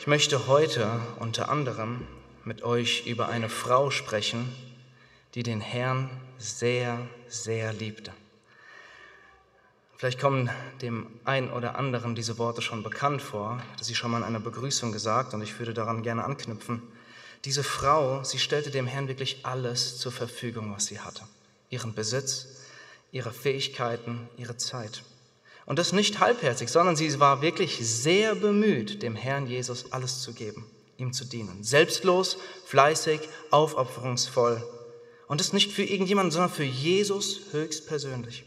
Ich möchte heute unter anderem mit euch über eine Frau sprechen, die den Herrn sehr, sehr liebte. Vielleicht kommen dem einen oder anderen diese Worte schon bekannt vor. Ich sie schon mal in einer Begrüßung gesagt und ich würde daran gerne anknüpfen. Diese Frau, sie stellte dem Herrn wirklich alles zur Verfügung, was sie hatte. Ihren Besitz, ihre Fähigkeiten, ihre Zeit. Und das nicht halbherzig, sondern sie war wirklich sehr bemüht, dem Herrn Jesus alles zu geben, ihm zu dienen. Selbstlos, fleißig, aufopferungsvoll. Und das nicht für irgendjemanden, sondern für Jesus höchstpersönlich.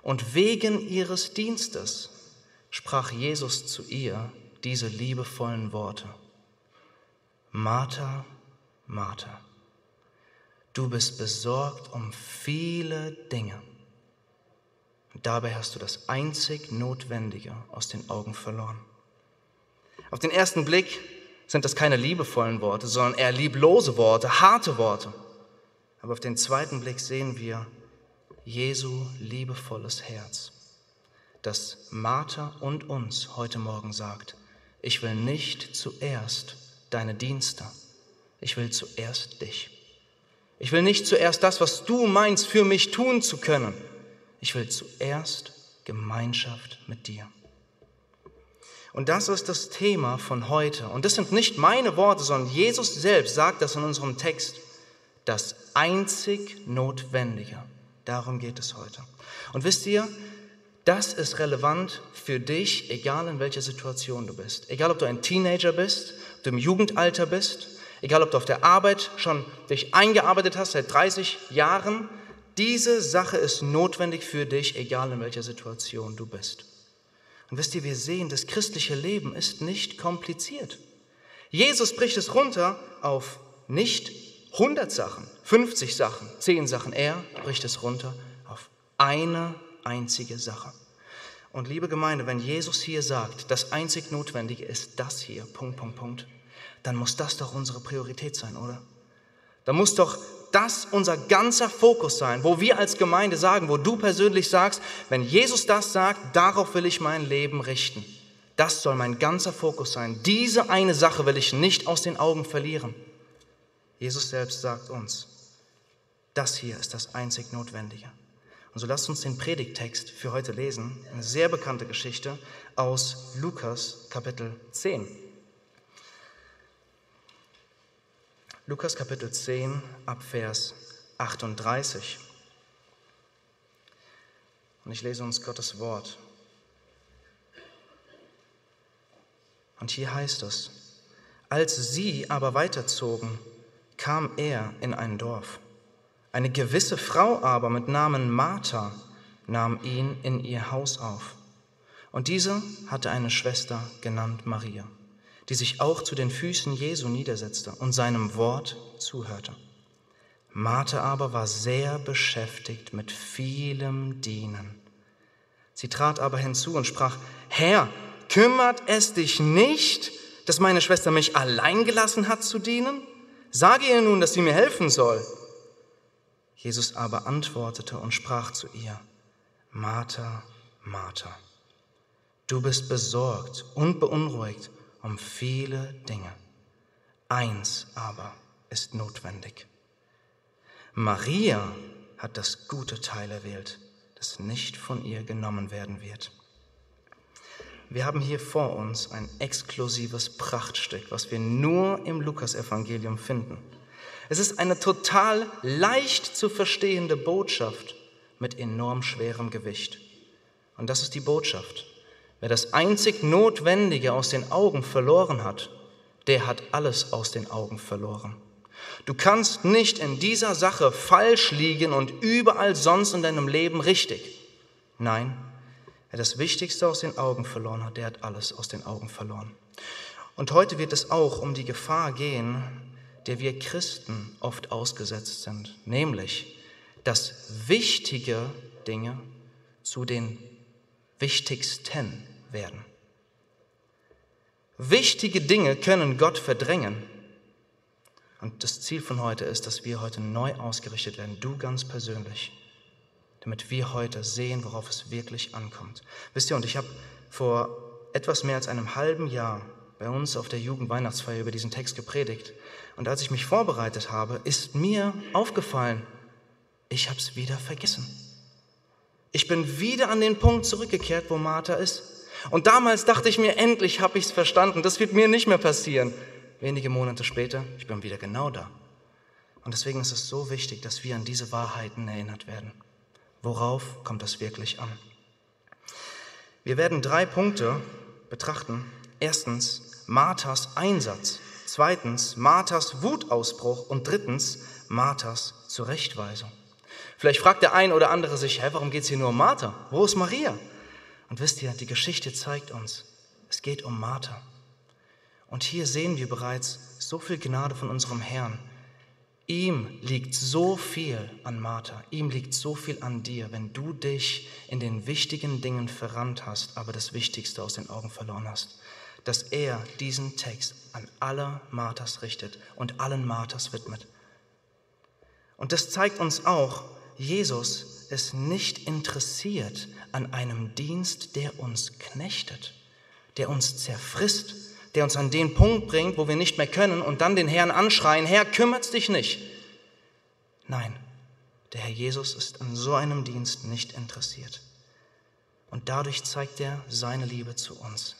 Und wegen ihres Dienstes sprach Jesus zu ihr diese liebevollen Worte. Martha, Martha, du bist besorgt um viele Dinge. Dabei hast du das einzig Notwendige aus den Augen verloren. Auf den ersten Blick sind das keine liebevollen Worte, sondern eher lieblose Worte, harte Worte. Aber auf den zweiten Blick sehen wir, Jesu liebevolles Herz, das Martha und uns heute Morgen sagt, ich will nicht zuerst deine Dienste, ich will zuerst dich. Ich will nicht zuerst das, was du meinst, für mich tun zu können. Ich will zuerst Gemeinschaft mit dir. Und das ist das Thema von heute. Und das sind nicht meine Worte, sondern Jesus selbst sagt das in unserem Text. Das einzig Notwendige Darum geht es heute. Und wisst ihr, das ist relevant für dich, egal in welcher Situation du bist. Egal, ob du ein Teenager bist, ob du im Jugendalter bist, egal, ob du auf der Arbeit schon dich eingearbeitet hast seit 30 Jahren. Diese Sache ist notwendig für dich, egal in welcher Situation du bist. Und wisst ihr, wir sehen, das christliche Leben ist nicht kompliziert. Jesus bricht es runter auf nicht 100 Sachen, 50 Sachen, 10 Sachen. Er bricht es runter auf eine einzige Sache. Und liebe Gemeinde, wenn Jesus hier sagt, das einzig Notwendige ist das hier, Punkt, Punkt, Punkt, dann muss das doch unsere Priorität sein, oder? Da muss doch das unser ganzer Fokus sein, wo wir als Gemeinde sagen, wo du persönlich sagst, wenn Jesus das sagt, darauf will ich mein Leben richten. Das soll mein ganzer Fokus sein. Diese eine Sache will ich nicht aus den Augen verlieren. Jesus selbst sagt uns, das hier ist das einzig Notwendige. Und so lasst uns den Predigtext für heute lesen, eine sehr bekannte Geschichte aus Lukas Kapitel 10. Lukas Kapitel 10 ab Vers 38. Und ich lese uns Gottes Wort. Und hier heißt es, als sie aber weiterzogen, kam er in ein Dorf. Eine gewisse Frau aber mit Namen Martha nahm ihn in ihr Haus auf. Und diese hatte eine Schwester genannt Maria, die sich auch zu den Füßen Jesu niedersetzte und seinem Wort zuhörte. Martha aber war sehr beschäftigt mit vielem Dienen. Sie trat aber hinzu und sprach, Herr, kümmert es dich nicht, dass meine Schwester mich allein gelassen hat zu dienen? Sage ihr nun, dass sie mir helfen soll. Jesus aber antwortete und sprach zu ihr, Martha, Martha, du bist besorgt und beunruhigt um viele Dinge. Eins aber ist notwendig. Maria hat das gute Teil erwählt, das nicht von ihr genommen werden wird. Wir haben hier vor uns ein exklusives Prachtstück, was wir nur im Lukasevangelium finden. Es ist eine total leicht zu verstehende Botschaft mit enorm schwerem Gewicht. Und das ist die Botschaft. Wer das einzig Notwendige aus den Augen verloren hat, der hat alles aus den Augen verloren. Du kannst nicht in dieser Sache falsch liegen und überall sonst in deinem Leben richtig. Nein, Wer das Wichtigste aus den Augen verloren hat, der hat alles aus den Augen verloren. Und heute wird es auch um die Gefahr gehen, der wir Christen oft ausgesetzt sind, nämlich, dass wichtige Dinge zu den wichtigsten werden. Wichtige Dinge können Gott verdrängen. Und das Ziel von heute ist, dass wir heute neu ausgerichtet werden, du ganz persönlich damit wir heute sehen, worauf es wirklich ankommt. Wisst ihr, und ich habe vor etwas mehr als einem halben Jahr bei uns auf der Jugendweihnachtsfeier über diesen Text gepredigt. Und als ich mich vorbereitet habe, ist mir aufgefallen, ich habe es wieder vergessen. Ich bin wieder an den Punkt zurückgekehrt, wo Martha ist. Und damals dachte ich mir, endlich habe ich es verstanden. Das wird mir nicht mehr passieren. Wenige Monate später, ich bin wieder genau da. Und deswegen ist es so wichtig, dass wir an diese Wahrheiten erinnert werden. Worauf kommt das wirklich an? Wir werden drei Punkte betrachten. Erstens Marthas Einsatz. Zweitens Marthas Wutausbruch. Und drittens Marthas Zurechtweisung. Vielleicht fragt der ein oder andere sich, hä, warum geht es hier nur um Martha? Wo ist Maria? Und wisst ihr, die Geschichte zeigt uns, es geht um Martha. Und hier sehen wir bereits so viel Gnade von unserem Herrn. Ihm liegt so viel an Martha, ihm liegt so viel an dir, wenn du dich in den wichtigen Dingen verrannt hast, aber das Wichtigste aus den Augen verloren hast, dass er diesen Text an alle Marthas richtet und allen Marthas widmet. Und das zeigt uns auch, Jesus ist nicht interessiert an einem Dienst, der uns knechtet, der uns zerfrisst, der uns an den Punkt bringt, wo wir nicht mehr können und dann den Herrn anschreien, Herr, kümmert's dich nicht. Nein, der Herr Jesus ist an so einem Dienst nicht interessiert. Und dadurch zeigt er seine Liebe zu uns.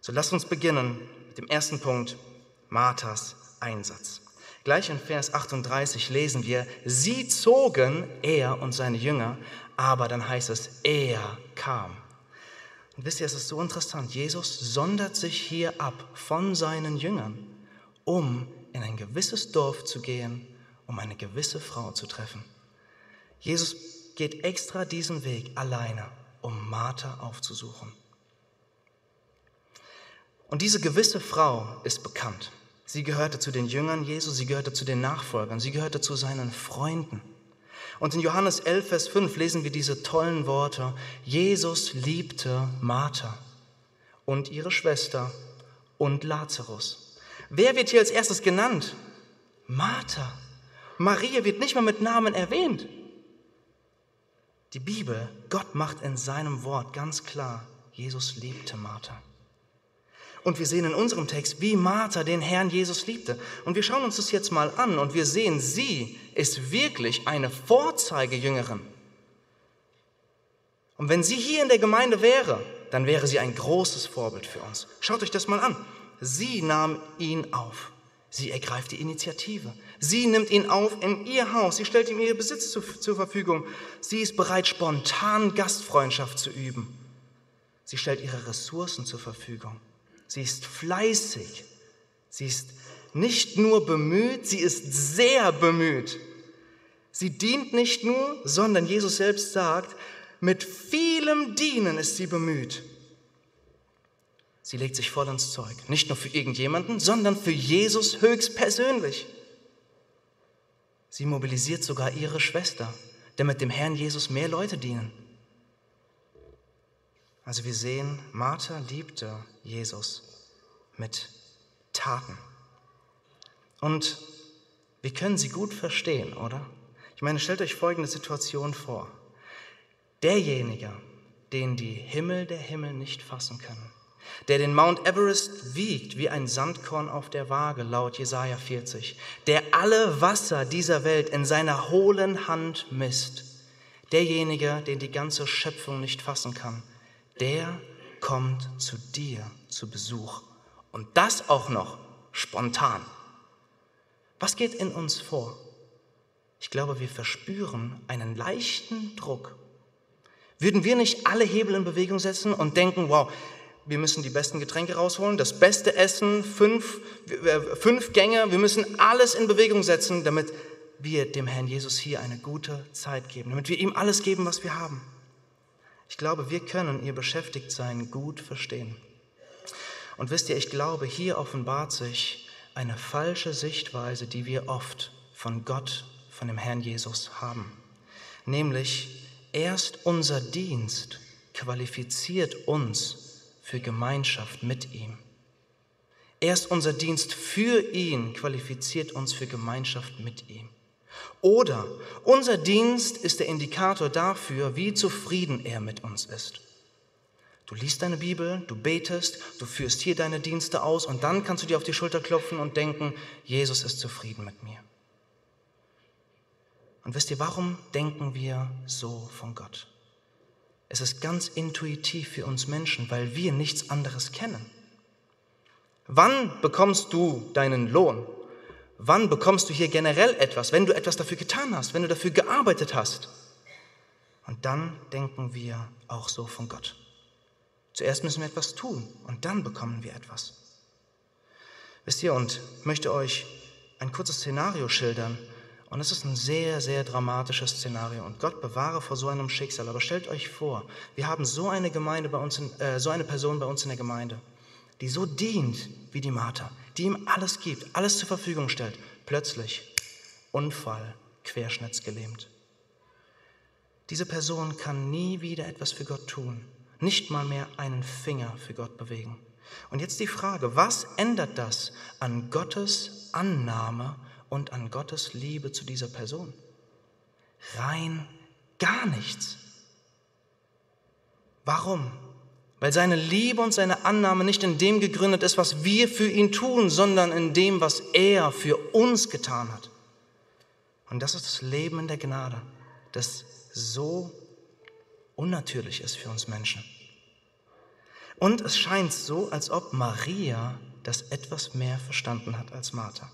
So lasst uns beginnen mit dem ersten Punkt, Marthas Einsatz. Gleich in Vers 38 lesen wir, sie zogen, er und seine Jünger, aber dann heißt es, er kam. Und wisst ihr, es ist so interessant, Jesus sondert sich hier ab von seinen Jüngern, um in ein gewisses Dorf zu gehen, um eine gewisse Frau zu treffen. Jesus geht extra diesen Weg alleine, um Martha aufzusuchen. Und diese gewisse Frau ist bekannt. Sie gehörte zu den Jüngern Jesu, sie gehörte zu den Nachfolgern, sie gehörte zu seinen Freunden. Und in Johannes 11, Vers 5 lesen wir diese tollen Worte. Jesus liebte Martha und ihre Schwester und Lazarus. Wer wird hier als erstes genannt? Martha. Maria wird nicht mal mit Namen erwähnt. Die Bibel, Gott macht in seinem Wort ganz klar, Jesus liebte Martha. Und wir sehen in unserem Text, wie Martha den Herrn Jesus liebte. Und wir schauen uns das jetzt mal an und wir sehen, sie ist wirklich eine Vorzeigejüngerin. Und wenn sie hier in der Gemeinde wäre, dann wäre sie ein großes Vorbild für uns. Schaut euch das mal an. Sie nahm ihn auf. Sie ergreift die Initiative. Sie nimmt ihn auf in ihr Haus. Sie stellt ihm ihr Besitz zu, zur Verfügung. Sie ist bereit, spontan Gastfreundschaft zu üben. Sie stellt ihre Ressourcen zur Verfügung. Sie ist fleißig. Sie ist nicht nur bemüht, sie ist sehr bemüht. Sie dient nicht nur, sondern Jesus selbst sagt, mit vielem Dienen ist sie bemüht. Sie legt sich voll ins Zeug. Nicht nur für irgendjemanden, sondern für Jesus höchstpersönlich. Sie mobilisiert sogar ihre Schwester, damit dem Herrn Jesus mehr Leute dienen. Also wir sehen, Martha liebte Jesus mit Taten. Und wir können sie gut verstehen, oder? Ich meine, stellt euch folgende Situation vor. Derjenige, den die Himmel der Himmel nicht fassen können, der den Mount Everest wiegt wie ein Sandkorn auf der Waage, laut Jesaja 40, der alle Wasser dieser Welt in seiner hohlen Hand misst, derjenige, den die ganze Schöpfung nicht fassen kann, der kommt zu dir zu Besuch. Und das auch noch spontan. Was geht in uns vor? Ich glaube, wir verspüren einen leichten Druck. Würden wir nicht alle Hebel in Bewegung setzen und denken, wow, wir müssen die besten Getränke rausholen, das beste Essen, fünf, äh, fünf Gänge, wir müssen alles in Bewegung setzen, damit wir dem Herrn Jesus hier eine gute Zeit geben, damit wir ihm alles geben, was wir haben. Ich glaube, wir können ihr Beschäftigtsein gut verstehen. Und wisst ihr, ich glaube, hier offenbart sich eine falsche Sichtweise, die wir oft von Gott, von dem Herrn Jesus haben. Nämlich, erst unser Dienst qualifiziert uns für Gemeinschaft mit ihm. Erst unser Dienst für ihn qualifiziert uns für Gemeinschaft mit ihm. Oder unser Dienst ist der Indikator dafür, wie zufrieden er mit uns ist. Du liest deine Bibel, du betest, du führst hier deine Dienste aus und dann kannst du dir auf die Schulter klopfen und denken, Jesus ist zufrieden mit mir. Und wisst ihr, warum denken wir so von Gott? Es ist ganz intuitiv für uns Menschen, weil wir nichts anderes kennen. Wann bekommst du deinen Lohn? Wann bekommst du hier generell etwas, wenn du etwas dafür getan hast, wenn du dafür gearbeitet hast? Und dann denken wir auch so von Gott. Zuerst müssen wir etwas tun und dann bekommen wir etwas. Wisst ihr, und ich möchte euch ein kurzes Szenario schildern. Und es ist ein sehr, sehr dramatisches Szenario. Und Gott bewahre vor so einem Schicksal. Aber stellt euch vor, wir haben so eine Gemeinde bei uns, in, äh, so eine Person bei uns in der Gemeinde, die so dient wie die Martha, die ihm alles gibt, alles zur Verfügung stellt. Plötzlich Unfall, querschnittsgelähmt. Diese Person kann nie wieder etwas für Gott tun nicht mal mehr einen Finger für Gott bewegen. Und jetzt die Frage, was ändert das an Gottes Annahme und an Gottes Liebe zu dieser Person? Rein gar nichts. Warum? Weil seine Liebe und seine Annahme nicht in dem gegründet ist, was wir für ihn tun, sondern in dem, was er für uns getan hat. Und das ist das Leben in der Gnade, das so unnatürlich ist für uns Menschen. Und es scheint so, als ob Maria das etwas mehr verstanden hat als Martha.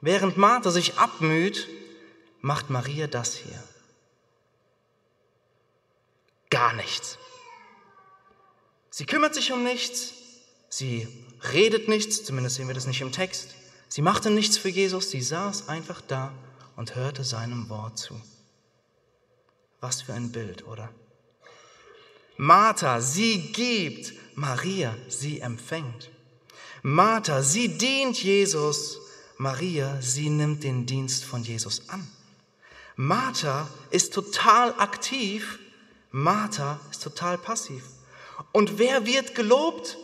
Während Martha sich abmüht, macht Maria das hier. Gar nichts. Sie kümmert sich um nichts, sie redet nichts, zumindest sehen wir das nicht im Text. Sie machte nichts für Jesus, sie saß einfach da und hörte seinem Wort zu. Was für ein Bild, oder? Martha, sie gibt, Maria, sie empfängt. Martha, sie dient Jesus, Maria, sie nimmt den Dienst von Jesus an. Martha ist total aktiv, Martha ist total passiv. Und wer wird gelobt?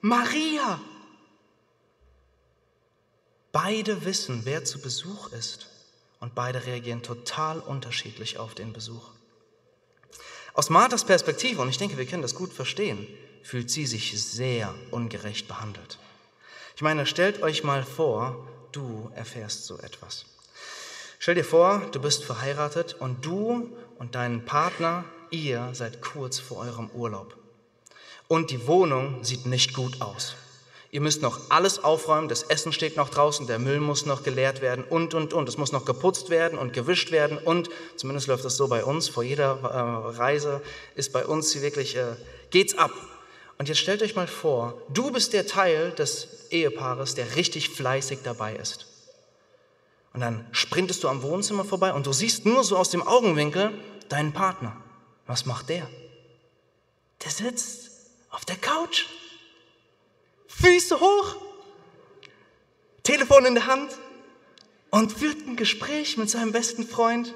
Maria. Beide wissen, wer zu Besuch ist und beide reagieren total unterschiedlich auf den Besuch. Aus Marthas Perspektive, und ich denke, wir können das gut verstehen, fühlt sie sich sehr ungerecht behandelt. Ich meine, stellt euch mal vor, du erfährst so etwas. Stell dir vor, du bist verheiratet und du und dein Partner, ihr seid kurz vor eurem Urlaub. Und die Wohnung sieht nicht gut aus. Ihr müsst noch alles aufräumen, das Essen steht noch draußen, der Müll muss noch geleert werden und, und, und. Es muss noch geputzt werden und gewischt werden und, zumindest läuft das so bei uns, vor jeder äh, Reise ist bei uns wirklich, äh, geht's ab. Und jetzt stellt euch mal vor, du bist der Teil des Ehepaares, der richtig fleißig dabei ist. Und dann sprintest du am Wohnzimmer vorbei und du siehst nur so aus dem Augenwinkel deinen Partner. Was macht der? Der sitzt auf der Couch Füße hoch, Telefon in der Hand und führt ein Gespräch mit seinem besten Freund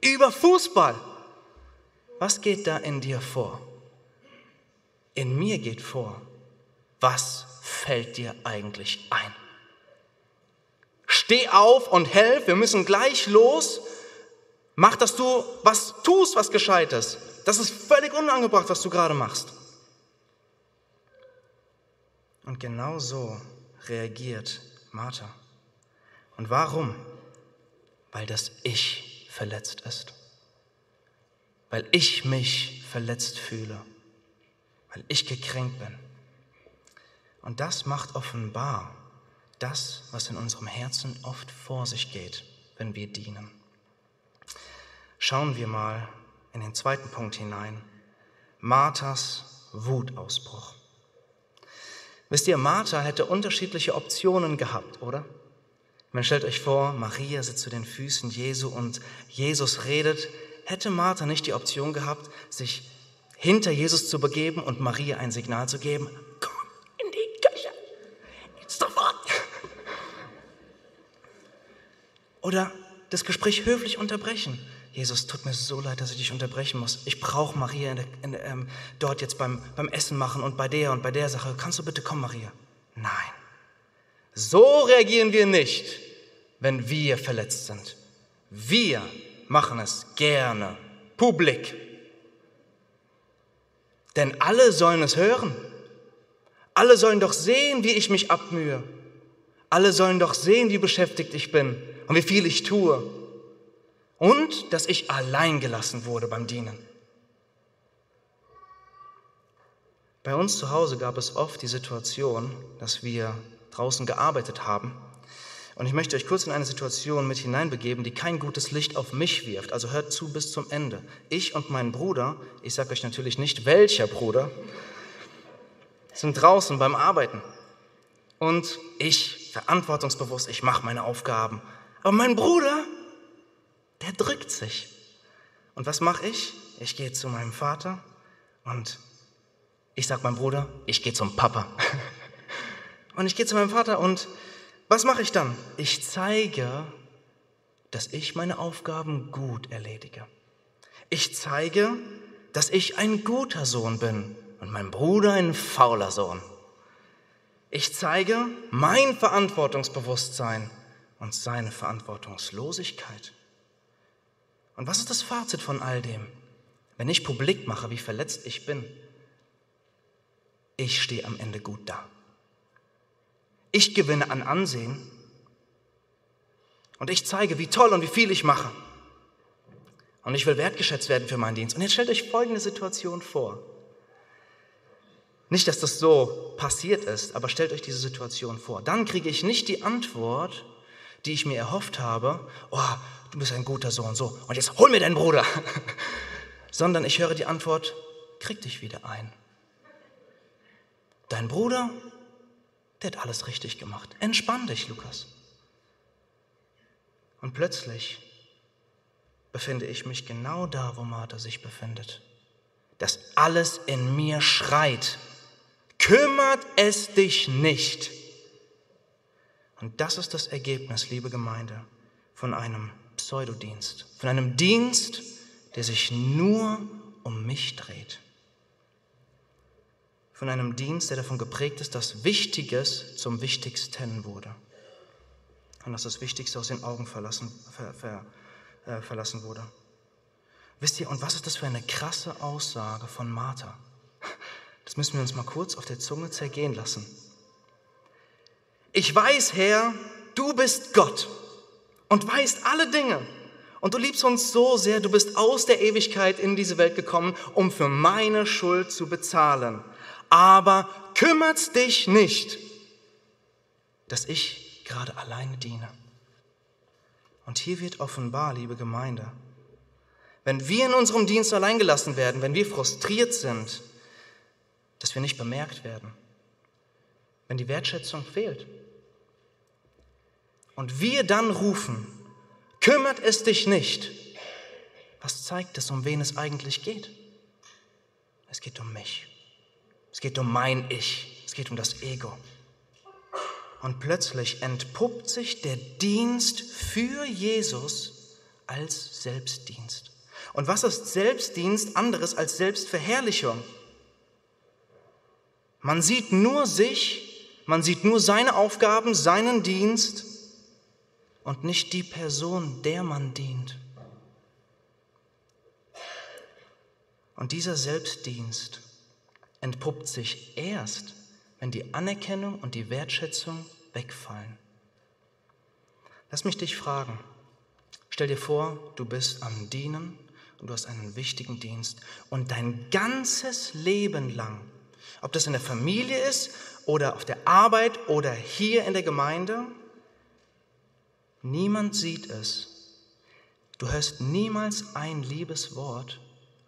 über Fußball. Was geht da in dir vor? In mir geht vor, was fällt dir eigentlich ein? Steh auf und helf, wir müssen gleich los. Mach, dass du was tust, was gescheites. Das ist völlig unangebracht, was du gerade machst. Und genau so reagiert Martha. Und warum? Weil das Ich verletzt ist. Weil ich mich verletzt fühle. Weil ich gekränkt bin. Und das macht offenbar das, was in unserem Herzen oft vor sich geht, wenn wir dienen. Schauen wir mal in den zweiten Punkt hinein. Marthas Wutausbruch. Wisst ihr, Martha hätte unterschiedliche Optionen gehabt, oder? Man stellt euch vor, Maria sitzt zu den Füßen Jesu und Jesus redet. Hätte Martha nicht die Option gehabt, sich hinter Jesus zu begeben und Maria ein Signal zu geben? Komm in die Küche, jetzt sofort. Oder das Gespräch höflich unterbrechen. Jesus, tut mir so leid, dass ich dich unterbrechen muss. Ich brauche Maria in der, in, ähm, dort jetzt beim, beim Essen machen und bei der und bei der Sache. Kannst du bitte kommen, Maria? Nein. So reagieren wir nicht, wenn wir verletzt sind. Wir machen es gerne, publik. Denn alle sollen es hören. Alle sollen doch sehen, wie ich mich abmühe. Alle sollen doch sehen, wie beschäftigt ich bin und wie viel ich tue. Und dass ich allein gelassen wurde beim Dienen. Bei uns zu Hause gab es oft die Situation, dass wir draußen gearbeitet haben. Und ich möchte euch kurz in eine Situation mit hineinbegeben, die kein gutes Licht auf mich wirft. Also hört zu bis zum Ende. Ich und mein Bruder, ich sage euch natürlich nicht welcher Bruder, sind draußen beim Arbeiten. Und ich, verantwortungsbewusst, ich mache meine Aufgaben. Aber mein Bruder, der drückt sich. Und was mache ich? Ich gehe zu meinem Vater und ich sage meinem Bruder, ich gehe zum Papa. Und ich gehe zu meinem Vater und was mache ich dann? Ich zeige, dass ich meine Aufgaben gut erledige. Ich zeige, dass ich ein guter Sohn bin und mein Bruder ein fauler Sohn. Ich zeige mein Verantwortungsbewusstsein und seine Verantwortungslosigkeit. Und was ist das Fazit von all dem? Wenn ich publik mache, wie verletzt ich bin, ich stehe am Ende gut da. Ich gewinne an Ansehen und ich zeige, wie toll und wie viel ich mache. Und ich will wertgeschätzt werden für meinen Dienst. Und jetzt stellt euch folgende Situation vor. Nicht, dass das so passiert ist, aber stellt euch diese Situation vor. Dann kriege ich nicht die Antwort, die ich mir erhofft habe, oh, du bist ein guter Sohn, so, und jetzt hol mir deinen Bruder. Sondern ich höre die Antwort, krieg dich wieder ein. Dein Bruder, der hat alles richtig gemacht. Entspann dich, Lukas. Und plötzlich befinde ich mich genau da, wo Martha sich befindet. Dass alles in mir schreit. Kümmert es dich nicht. Und das ist das Ergebnis, liebe Gemeinde, von einem Pseudodienst, von einem Dienst, der sich nur um mich dreht von einem Dienst, der davon geprägt ist, dass Wichtiges zum Wichtigsten wurde. Und dass das Wichtigste aus den Augen verlassen, ver, ver, äh, verlassen wurde. Wisst ihr, und was ist das für eine krasse Aussage von Martha? Das müssen wir uns mal kurz auf der Zunge zergehen lassen. Ich weiß, Herr, du bist Gott und weißt alle Dinge. Und du liebst uns so sehr, du bist aus der Ewigkeit in diese Welt gekommen, um für meine Schuld zu bezahlen aber kümmert's dich nicht, dass ich gerade alleine diene. Und hier wird offenbar, liebe Gemeinde, wenn wir in unserem Dienst allein gelassen werden, wenn wir frustriert sind, dass wir nicht bemerkt werden, wenn die Wertschätzung fehlt. Und wir dann rufen, kümmert es dich nicht. Was zeigt es, um wen es eigentlich geht? Es geht um mich. Es geht um mein Ich. Es geht um das Ego. Und plötzlich entpuppt sich der Dienst für Jesus als Selbstdienst. Und was ist Selbstdienst anderes als Selbstverherrlichung? Man sieht nur sich, man sieht nur seine Aufgaben, seinen Dienst und nicht die Person, der man dient. Und dieser Selbstdienst entpuppt sich erst, wenn die Anerkennung und die Wertschätzung wegfallen. Lass mich dich fragen. Stell dir vor, du bist am Dienen und du hast einen wichtigen Dienst und dein ganzes Leben lang, ob das in der Familie ist oder auf der Arbeit oder hier in der Gemeinde, niemand sieht es. Du hörst niemals ein liebes Wort,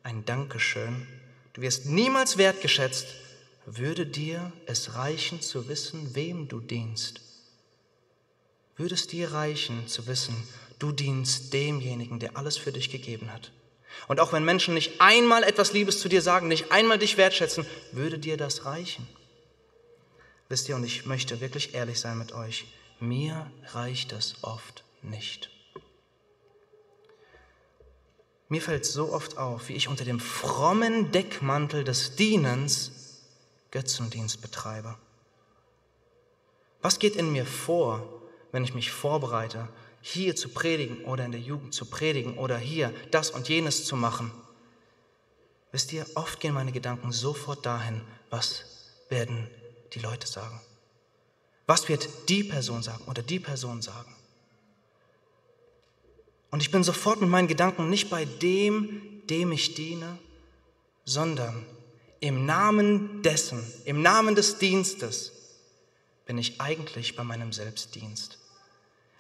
ein Dankeschön Du wirst niemals wertgeschätzt. Würde dir es reichen zu wissen, wem du dienst? Würde es dir reichen zu wissen, du dienst demjenigen, der alles für dich gegeben hat? Und auch wenn Menschen nicht einmal etwas Liebes zu dir sagen, nicht einmal dich wertschätzen, würde dir das reichen? Wisst ihr, und ich möchte wirklich ehrlich sein mit euch, mir reicht es oft nicht. Mir fällt so oft auf, wie ich unter dem frommen Deckmantel des Dienens Götzendienst betreibe. Was geht in mir vor, wenn ich mich vorbereite, hier zu predigen oder in der Jugend zu predigen oder hier das und jenes zu machen? Wisst ihr, oft gehen meine Gedanken sofort dahin, was werden die Leute sagen? Was wird die Person sagen oder die Person sagen? Und ich bin sofort mit meinen Gedanken nicht bei dem, dem ich diene, sondern im Namen dessen, im Namen des Dienstes bin ich eigentlich bei meinem Selbstdienst.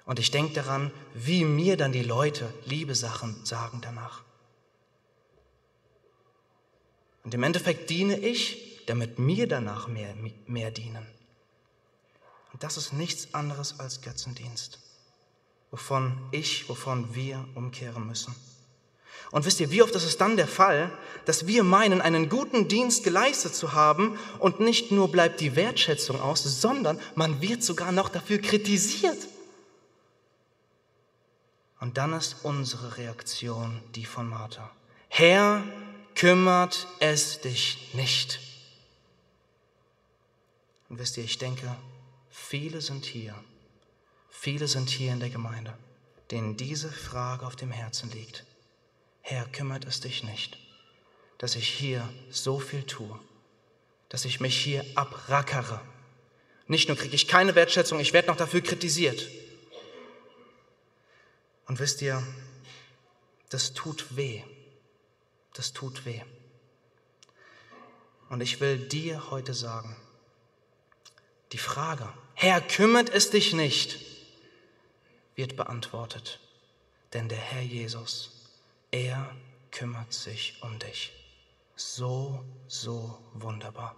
Und ich denke daran, wie mir dann die Leute liebe Sachen sagen danach. Und im Endeffekt diene ich, damit mir danach mehr, mehr dienen. Und das ist nichts anderes als Götzendienst, wovon ich, wovon wir umkehren müssen. Und wisst ihr, wie oft ist es dann der Fall, dass wir meinen, einen guten Dienst geleistet zu haben und nicht nur bleibt die Wertschätzung aus, sondern man wird sogar noch dafür kritisiert. Und dann ist unsere Reaktion die von Martha. Herr, kümmert es dich nicht. Und wisst ihr, ich denke, viele sind hier, viele sind hier in der Gemeinde, denen diese Frage auf dem Herzen liegt. Herr, kümmert es dich nicht, dass ich hier so viel tue, dass ich mich hier abrackere. Nicht nur kriege ich keine Wertschätzung, ich werde noch dafür kritisiert. Und wisst ihr, das tut weh. Das tut weh. Und ich will dir heute sagen, die Frage, Herr, kümmert es dich nicht, wird beantwortet. Denn der Herr Jesus er kümmert sich um dich. So, so wunderbar.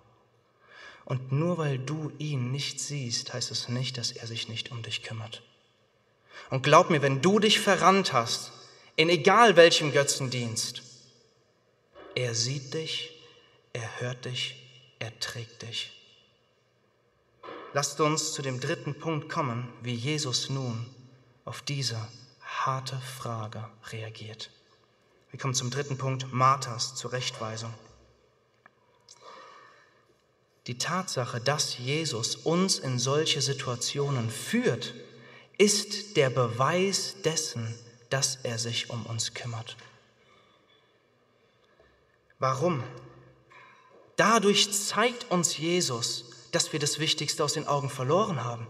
Und nur weil du ihn nicht siehst, heißt es nicht, dass er sich nicht um dich kümmert. Und glaub mir, wenn du dich verrannt hast, in egal welchem Götzendienst, er sieht dich, er hört dich, er trägt dich. Lasst uns zu dem dritten Punkt kommen, wie Jesus nun auf diese harte Frage reagiert. Wir kommen zum dritten Punkt, Marthas Zurechtweisung. Die Tatsache, dass Jesus uns in solche Situationen führt, ist der Beweis dessen, dass er sich um uns kümmert. Warum? Dadurch zeigt uns Jesus, dass wir das Wichtigste aus den Augen verloren haben.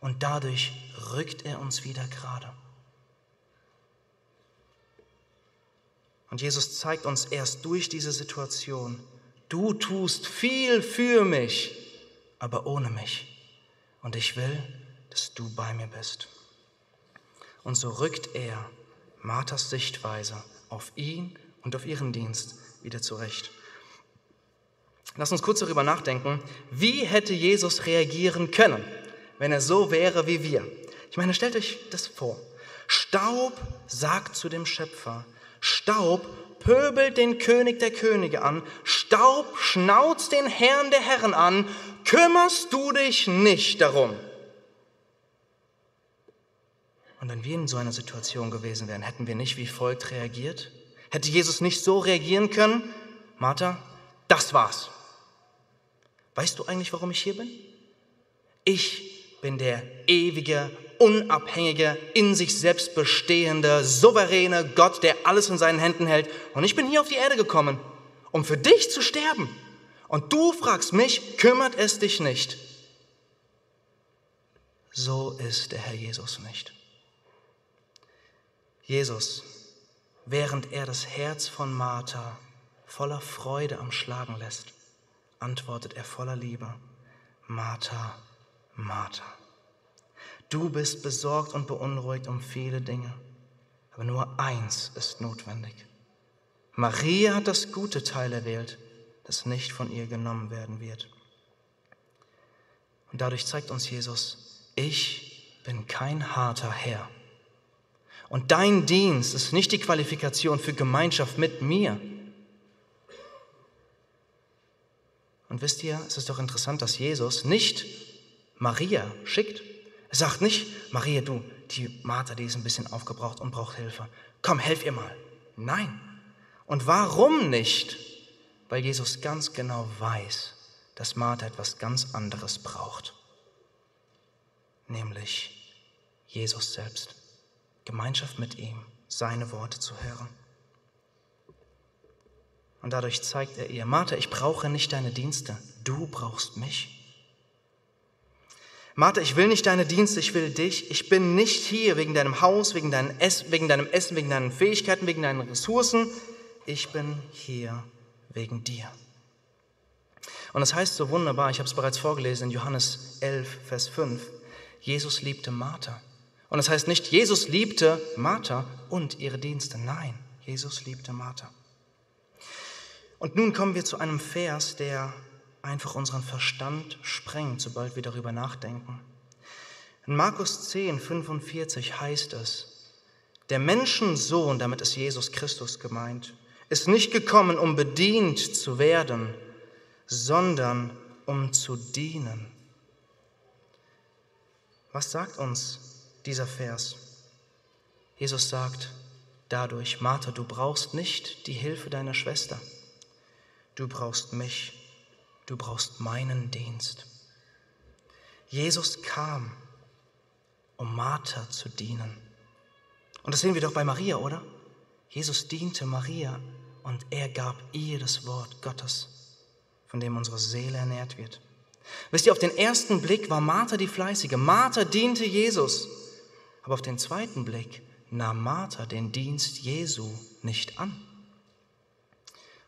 Und dadurch rückt er uns wieder gerade. Und Jesus zeigt uns erst durch diese Situation, du tust viel für mich, aber ohne mich. Und ich will, dass du bei mir bist. Und so rückt er Marthas Sichtweise auf ihn und auf ihren Dienst wieder zurecht. Lass uns kurz darüber nachdenken, wie hätte Jesus reagieren können, wenn er so wäre wie wir. Ich meine, stellt euch das vor. Staub sagt zu dem Schöpfer, Staub pöbelt den König der Könige an, Staub schnauzt den Herrn der Herren an, kümmerst du dich nicht darum. Und wenn wir in so einer Situation gewesen wären, hätten wir nicht wie folgt reagiert? Hätte Jesus nicht so reagieren können? Martha, das war's. Weißt du eigentlich, warum ich hier bin? Ich bin der ewige unabhängige, in sich selbst bestehende, souveräne Gott, der alles in seinen Händen hält. Und ich bin hier auf die Erde gekommen, um für dich zu sterben. Und du fragst mich, kümmert es dich nicht? So ist der Herr Jesus nicht. Jesus, während er das Herz von Martha voller Freude am Schlagen lässt, antwortet er voller Liebe, Martha, Martha. Du bist besorgt und beunruhigt um viele Dinge, aber nur eins ist notwendig. Maria hat das gute Teil erwählt, das nicht von ihr genommen werden wird. Und dadurch zeigt uns Jesus, ich bin kein harter Herr. Und dein Dienst ist nicht die Qualifikation für Gemeinschaft mit mir. Und wisst ihr, es ist doch interessant, dass Jesus nicht Maria schickt, er sagt nicht, Maria, du, die Martha, die ist ein bisschen aufgebraucht und braucht Hilfe. Komm, helf ihr mal. Nein. Und warum nicht? Weil Jesus ganz genau weiß, dass Martha etwas ganz anderes braucht. Nämlich Jesus selbst. Gemeinschaft mit ihm, seine Worte zu hören. Und dadurch zeigt er ihr, Martha, ich brauche nicht deine Dienste, du brauchst mich. Martha, ich will nicht deine Dienste, ich will dich. Ich bin nicht hier wegen deinem Haus, wegen, deinem Essen, wegen deinen Fähigkeiten, wegen deinen Ressourcen. Ich bin hier wegen dir. Und das heißt so wunderbar, ich habe es bereits vorgelesen in Johannes 11, Vers 5, Jesus liebte Martha. Und das heißt nicht, Jesus liebte Martha und ihre Dienste. Nein, Jesus liebte Martha. Und nun kommen wir zu einem Vers, der einfach unseren Verstand sprengt, sobald wir darüber nachdenken. In Markus 10, 45 heißt es, der Menschensohn, damit ist Jesus Christus gemeint, ist nicht gekommen, um bedient zu werden, sondern um zu dienen. Was sagt uns dieser Vers? Jesus sagt dadurch, Martha, du brauchst nicht die Hilfe deiner Schwester, du brauchst mich, du brauchst meinen Dienst. Jesus kam, um Martha zu dienen. Und das sehen wir doch bei Maria, oder? Jesus diente Maria und er gab ihr das Wort Gottes von dem unsere Seele ernährt wird. Wisst ihr, auf den ersten Blick war Martha die Fleißige. Martha diente Jesus. Aber auf den zweiten Blick nahm Martha den Dienst Jesu nicht an.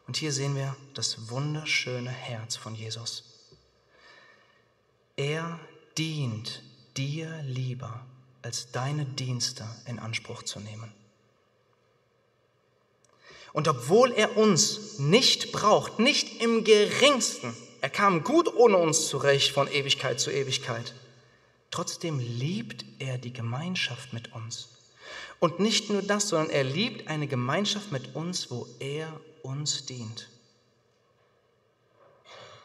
Und hier sehen wir das wunderschöne Herz von Jesus. Er dient dir lieber, als deine Dienste in Anspruch zu nehmen. Und obwohl er uns nicht braucht, nicht im geringsten, er kam gut ohne uns zurecht von Ewigkeit zu Ewigkeit, trotzdem liebt er die Gemeinschaft mit uns. Und nicht nur das, sondern er liebt eine Gemeinschaft mit uns, wo er uns dient.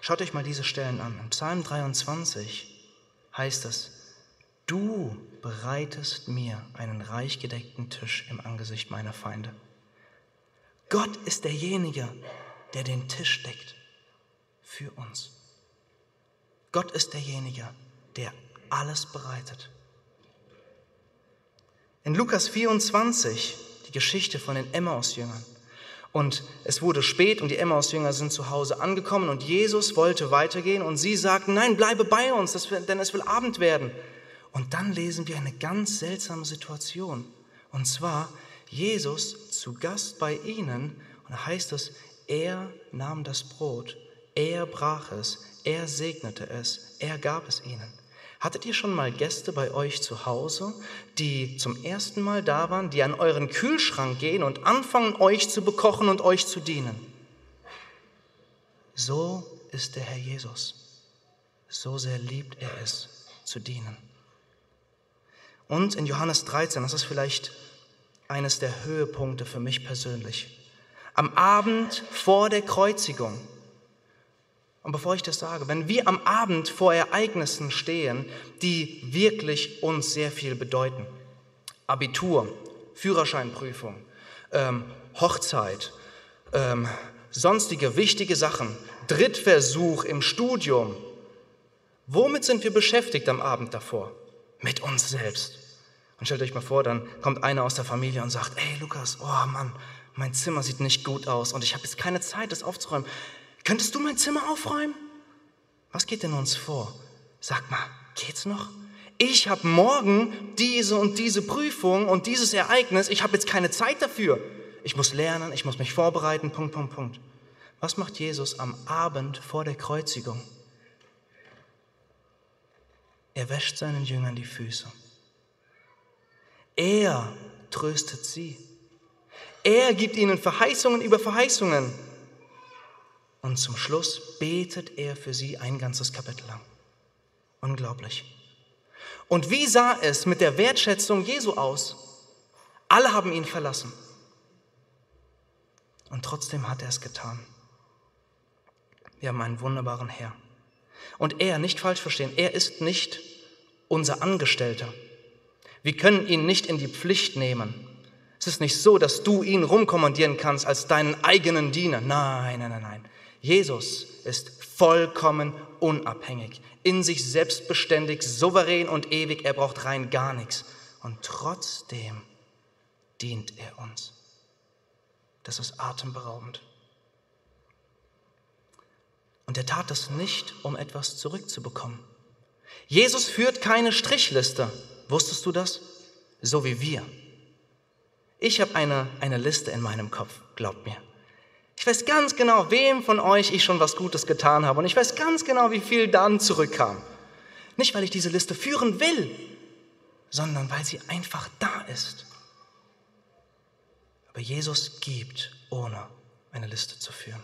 Schaut euch mal diese Stellen an. In Psalm 23 heißt es, du bereitest mir einen reich gedeckten Tisch im Angesicht meiner Feinde. Gott ist derjenige, der den Tisch deckt für uns. Gott ist derjenige, der alles bereitet. In Lukas 24 die Geschichte von den Emmaus-Jüngern. Und es wurde spät und die Emmaus-Jünger sind zu Hause angekommen und Jesus wollte weitergehen und sie sagten, nein, bleibe bei uns, denn es will Abend werden. Und dann lesen wir eine ganz seltsame Situation. Und zwar, Jesus zu Gast bei ihnen und da heißt es, er nahm das Brot, er brach es, er segnete es, er gab es ihnen. Hattet ihr schon mal Gäste bei euch zu Hause, die zum ersten Mal da waren, die an euren Kühlschrank gehen und anfangen, euch zu bekochen und euch zu dienen? So ist der Herr Jesus. So sehr liebt er es, zu dienen. Und in Johannes 13, das ist vielleicht eines der Höhepunkte für mich persönlich. Am Abend vor der Kreuzigung. Und bevor ich das sage, wenn wir am Abend vor Ereignissen stehen, die wirklich uns sehr viel bedeuten, Abitur, Führerscheinprüfung, ähm, Hochzeit, ähm, sonstige wichtige Sachen, Drittversuch im Studium, womit sind wir beschäftigt am Abend davor? Mit uns selbst. Und stellt euch mal vor, dann kommt einer aus der Familie und sagt, ey Lukas, oh Mann, mein Zimmer sieht nicht gut aus und ich habe jetzt keine Zeit, das aufzuräumen. Könntest du mein Zimmer aufräumen? Was geht denn uns vor? Sag mal, geht's noch? Ich habe morgen diese und diese Prüfung und dieses Ereignis. Ich habe jetzt keine Zeit dafür. Ich muss lernen, ich muss mich vorbereiten. Punkt, Punkt, Punkt. Was macht Jesus am Abend vor der Kreuzigung? Er wäscht seinen Jüngern die Füße. Er tröstet sie. Er gibt ihnen Verheißungen über Verheißungen. Und zum Schluss betet er für sie ein ganzes Kapitel lang. Unglaublich. Und wie sah es mit der Wertschätzung Jesu aus? Alle haben ihn verlassen. Und trotzdem hat er es getan. Wir haben einen wunderbaren Herr. Und er, nicht falsch verstehen, er ist nicht unser Angestellter. Wir können ihn nicht in die Pflicht nehmen. Es ist nicht so, dass du ihn rumkommandieren kannst als deinen eigenen Diener. Nein, nein, nein, nein. Jesus ist vollkommen unabhängig, in sich selbstbeständig, souverän und ewig. Er braucht rein gar nichts. Und trotzdem dient er uns. Das ist atemberaubend. Und er tat das nicht, um etwas zurückzubekommen. Jesus führt keine Strichliste. Wusstest du das? So wie wir. Ich habe eine, eine Liste in meinem Kopf, glaubt mir. Ich weiß ganz genau, wem von euch ich schon was Gutes getan habe. Und ich weiß ganz genau, wie viel dann zurückkam. Nicht, weil ich diese Liste führen will, sondern weil sie einfach da ist. Aber Jesus gibt, ohne eine Liste zu führen.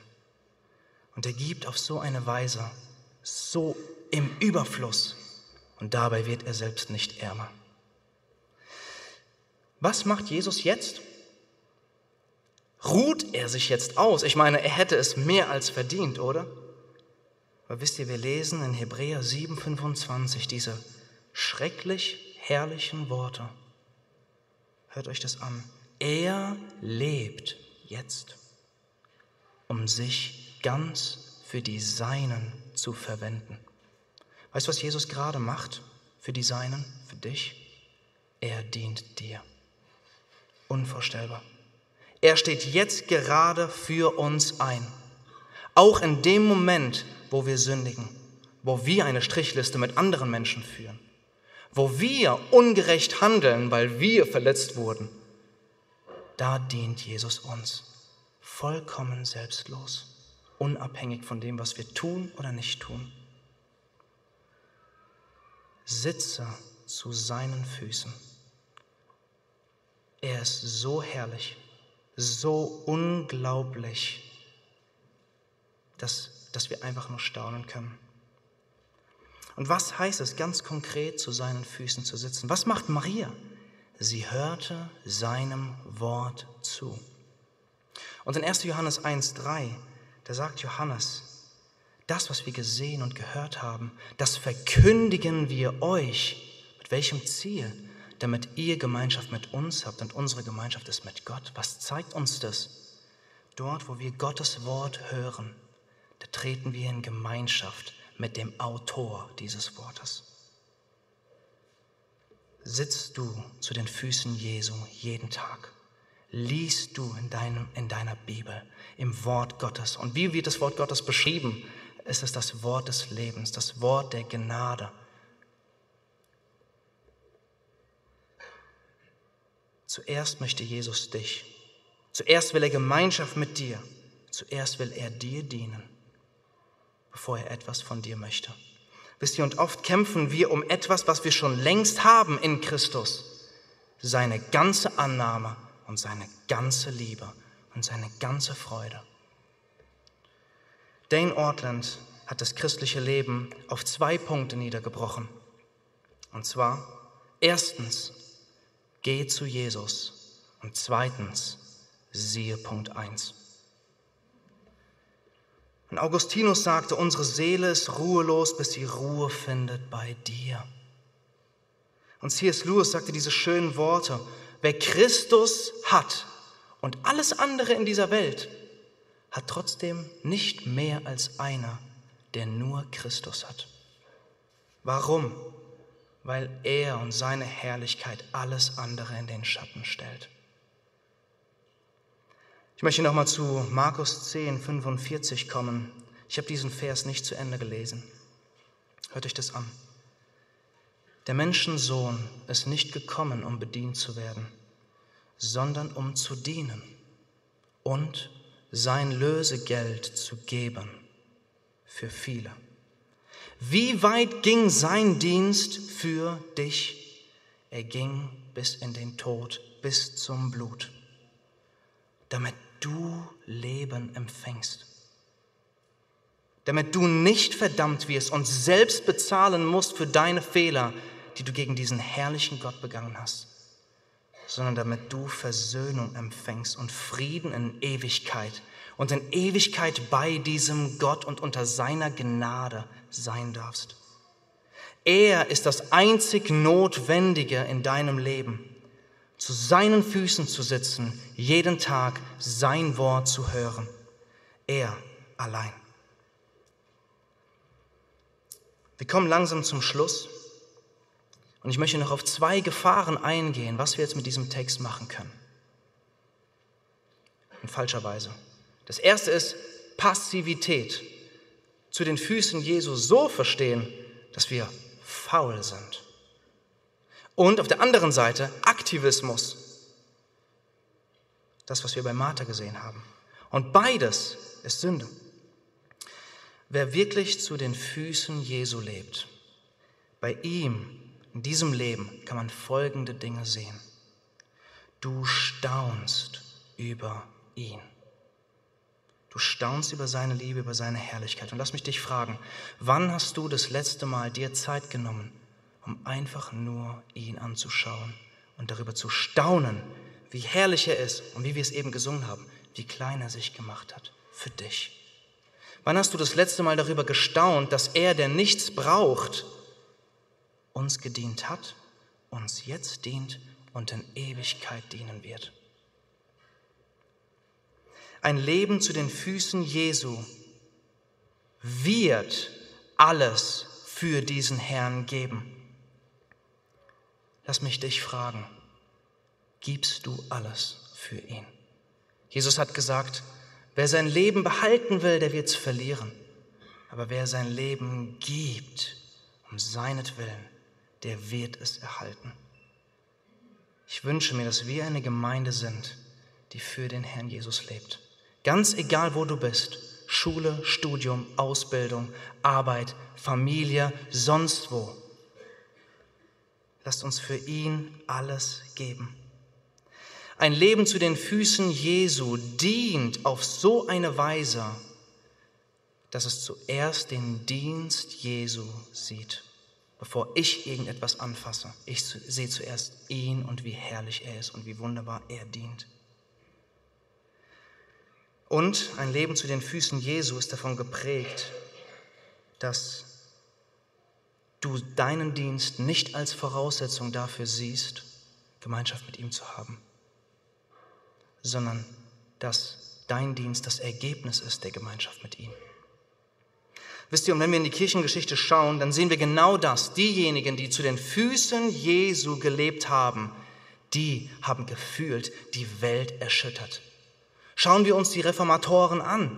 Und er gibt auf so eine Weise, so im Überfluss. Und dabei wird er selbst nicht ärmer. Was macht Jesus jetzt? Ruht er sich jetzt aus? Ich meine, er hätte es mehr als verdient, oder? Aber wisst ihr, wir lesen in Hebräer 7,25 diese schrecklich herrlichen Worte. Hört euch das an. Er lebt jetzt, um sich ganz für die Seinen zu verwenden. Weißt du, was Jesus gerade macht für die Seinen, für dich? Er dient dir. Unvorstellbar. Er steht jetzt gerade für uns ein. Auch in dem Moment, wo wir sündigen, wo wir eine Strichliste mit anderen Menschen führen, wo wir ungerecht handeln, weil wir verletzt wurden, da dient Jesus uns vollkommen selbstlos, unabhängig von dem, was wir tun oder nicht tun. Sitze zu seinen Füßen. Er ist so herrlich, so unglaublich, dass dass wir einfach nur staunen können. Und was heißt es ganz konkret, zu seinen Füßen zu sitzen? Was macht Maria? Sie hörte seinem Wort zu. Und in 1. Johannes 1.3, da sagt Johannes, das, was wir gesehen und gehört haben, das verkündigen wir euch. Mit welchem Ziel? Damit ihr Gemeinschaft mit uns habt und unsere Gemeinschaft ist mit Gott. Was zeigt uns das? Dort, wo wir Gottes Wort hören, da treten wir in Gemeinschaft mit dem Autor dieses Wortes. Sitzt du zu den Füßen Jesu jeden Tag? Liest du in, deinem, in deiner Bibel, im Wort Gottes? Und wie wird das Wort Gottes beschrieben? Es ist das Wort des Lebens, das Wort der Gnade. Zuerst möchte Jesus dich. Zuerst will er Gemeinschaft mit dir. Zuerst will er dir dienen bevor er etwas von dir möchte. Wisst ihr, und oft kämpfen wir um etwas, was wir schon längst haben in Christus. Seine ganze Annahme und seine ganze Liebe und seine ganze Freude. Dane Ortland hat das christliche Leben auf zwei Punkte niedergebrochen. Und zwar, erstens, geh zu Jesus. Und zweitens, siehe Punkt 1. Und Augustinus sagte, unsere Seele ist ruhelos, bis sie Ruhe findet bei dir. Und C.S. Lewis sagte diese schönen Worte, wer Christus hat und alles andere in dieser Welt, hat trotzdem nicht mehr als einer, der nur Christus hat. Warum? Weil er und seine Herrlichkeit alles andere in den Schatten stellt. Ich möchte nochmal zu Markus 10, 45 kommen. Ich habe diesen Vers nicht zu Ende gelesen. Hört euch das an. Der Menschensohn ist nicht gekommen, um bedient zu werden, sondern um zu dienen und sein Lösegeld zu geben für viele. Wie weit ging sein Dienst für dich? Er ging bis in den Tod, bis zum Blut, damit du Leben empfängst. Damit du nicht verdammt wirst und selbst bezahlen musst für deine Fehler, die du gegen diesen herrlichen Gott begangen hast, sondern damit du Versöhnung empfängst und Frieden in Ewigkeit und in Ewigkeit bei diesem Gott und unter seiner Gnade sein darfst. Er ist das einzig Notwendige in deinem Leben zu seinen Füßen zu sitzen, jeden Tag sein Wort zu hören. Er allein. Wir kommen langsam zum Schluss und ich möchte noch auf zwei Gefahren eingehen, was wir jetzt mit diesem Text machen können. In falscher Weise. Das erste ist Passivität. Zu den Füßen Jesu so verstehen, dass wir faul sind. Und auf der anderen Seite Aktivismus. Das, was wir bei Martha gesehen haben. Und beides ist Sünde. Wer wirklich zu den Füßen Jesu lebt, bei ihm in diesem Leben kann man folgende Dinge sehen. Du staunst über ihn. Du staunst über seine Liebe, über seine Herrlichkeit. Und lass mich dich fragen, wann hast du das letzte Mal dir Zeit genommen, um einfach nur ihn anzuschauen und darüber zu staunen, wie herrlich er ist und wie wir es eben gesungen haben, wie klein er sich gemacht hat für dich. Wann hast du das letzte Mal darüber gestaunt, dass er, der nichts braucht, uns gedient hat, uns jetzt dient und in Ewigkeit dienen wird? Ein Leben zu den Füßen Jesu wird alles für diesen Herrn geben. Lass mich dich fragen, gibst du alles für ihn? Jesus hat gesagt, wer sein Leben behalten will, der wird es verlieren. Aber wer sein Leben gibt, um seinetwillen, der wird es erhalten. Ich wünsche mir, dass wir eine Gemeinde sind, die für den Herrn Jesus lebt. Ganz egal, wo du bist, Schule, Studium, Ausbildung, Arbeit, Familie, sonst wo. Lasst uns für ihn alles geben. Ein Leben zu den Füßen Jesu dient auf so eine Weise, dass es zuerst den Dienst Jesu sieht, bevor ich irgendetwas anfasse. Ich sehe zuerst ihn und wie herrlich er ist und wie wunderbar er dient. Und ein Leben zu den Füßen Jesu ist davon geprägt, dass du deinen Dienst nicht als Voraussetzung dafür siehst, Gemeinschaft mit ihm zu haben, sondern dass dein Dienst das Ergebnis ist der Gemeinschaft mit ihm. Wisst ihr, und wenn wir in die Kirchengeschichte schauen, dann sehen wir genau das. Diejenigen, die zu den Füßen Jesu gelebt haben, die haben gefühlt die Welt erschüttert. Schauen wir uns die Reformatoren an.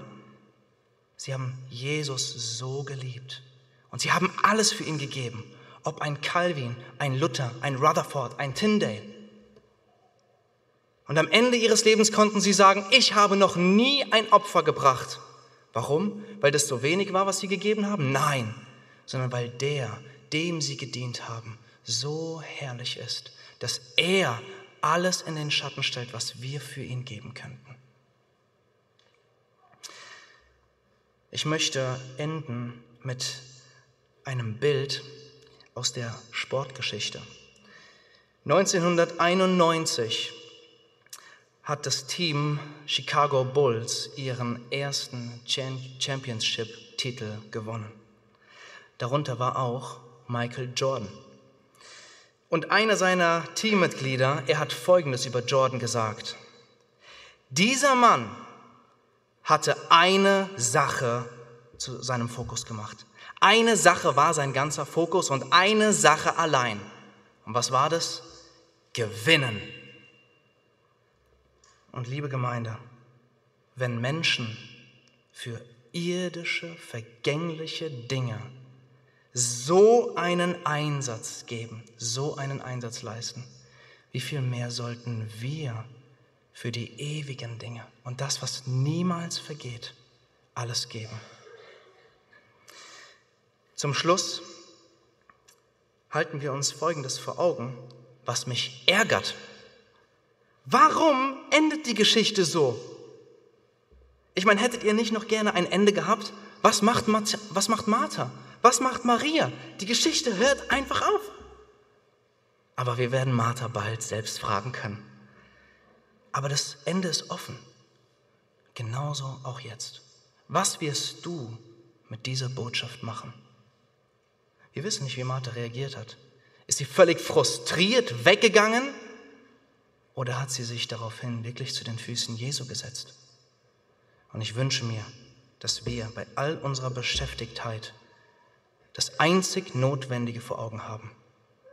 Sie haben Jesus so geliebt und sie haben alles für ihn gegeben. Ob ein Calvin, ein Luther, ein Rutherford, ein Tyndale. Und am Ende ihres Lebens konnten sie sagen, ich habe noch nie ein Opfer gebracht. Warum? Weil das so wenig war, was sie gegeben haben? Nein, sondern weil der, dem sie gedient haben, so herrlich ist, dass er alles in den Schatten stellt, was wir für ihn geben könnten. Ich möchte enden mit einem Bild aus der Sportgeschichte. 1991 hat das Team Chicago Bulls ihren ersten Championship-Titel gewonnen. Darunter war auch Michael Jordan. Und einer seiner Teammitglieder, er hat Folgendes über Jordan gesagt. Dieser Mann hatte eine Sache zu seinem Fokus gemacht. Eine Sache war sein ganzer Fokus und eine Sache allein. Und was war das? Gewinnen. Und liebe Gemeinde, wenn Menschen für irdische, vergängliche Dinge so einen Einsatz geben, so einen Einsatz leisten, wie viel mehr sollten wir für die ewigen Dinge und das, was niemals vergeht, alles geben. Zum Schluss halten wir uns Folgendes vor Augen, was mich ärgert. Warum endet die Geschichte so? Ich meine, hättet ihr nicht noch gerne ein Ende gehabt? Was macht, Martha, was macht Martha? Was macht Maria? Die Geschichte hört einfach auf. Aber wir werden Martha bald selbst fragen können. Aber das Ende ist offen. Genauso auch jetzt. Was wirst du mit dieser Botschaft machen? Wir wissen nicht, wie Martha reagiert hat. Ist sie völlig frustriert weggegangen oder hat sie sich daraufhin wirklich zu den Füßen Jesu gesetzt? Und ich wünsche mir, dass wir bei all unserer Beschäftigtheit das einzig Notwendige vor Augen haben,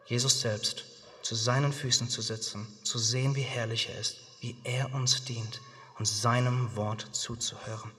Jesus selbst zu seinen Füßen zu sitzen, zu sehen, wie herrlich er ist, wie er uns dient und seinem Wort zuzuhören.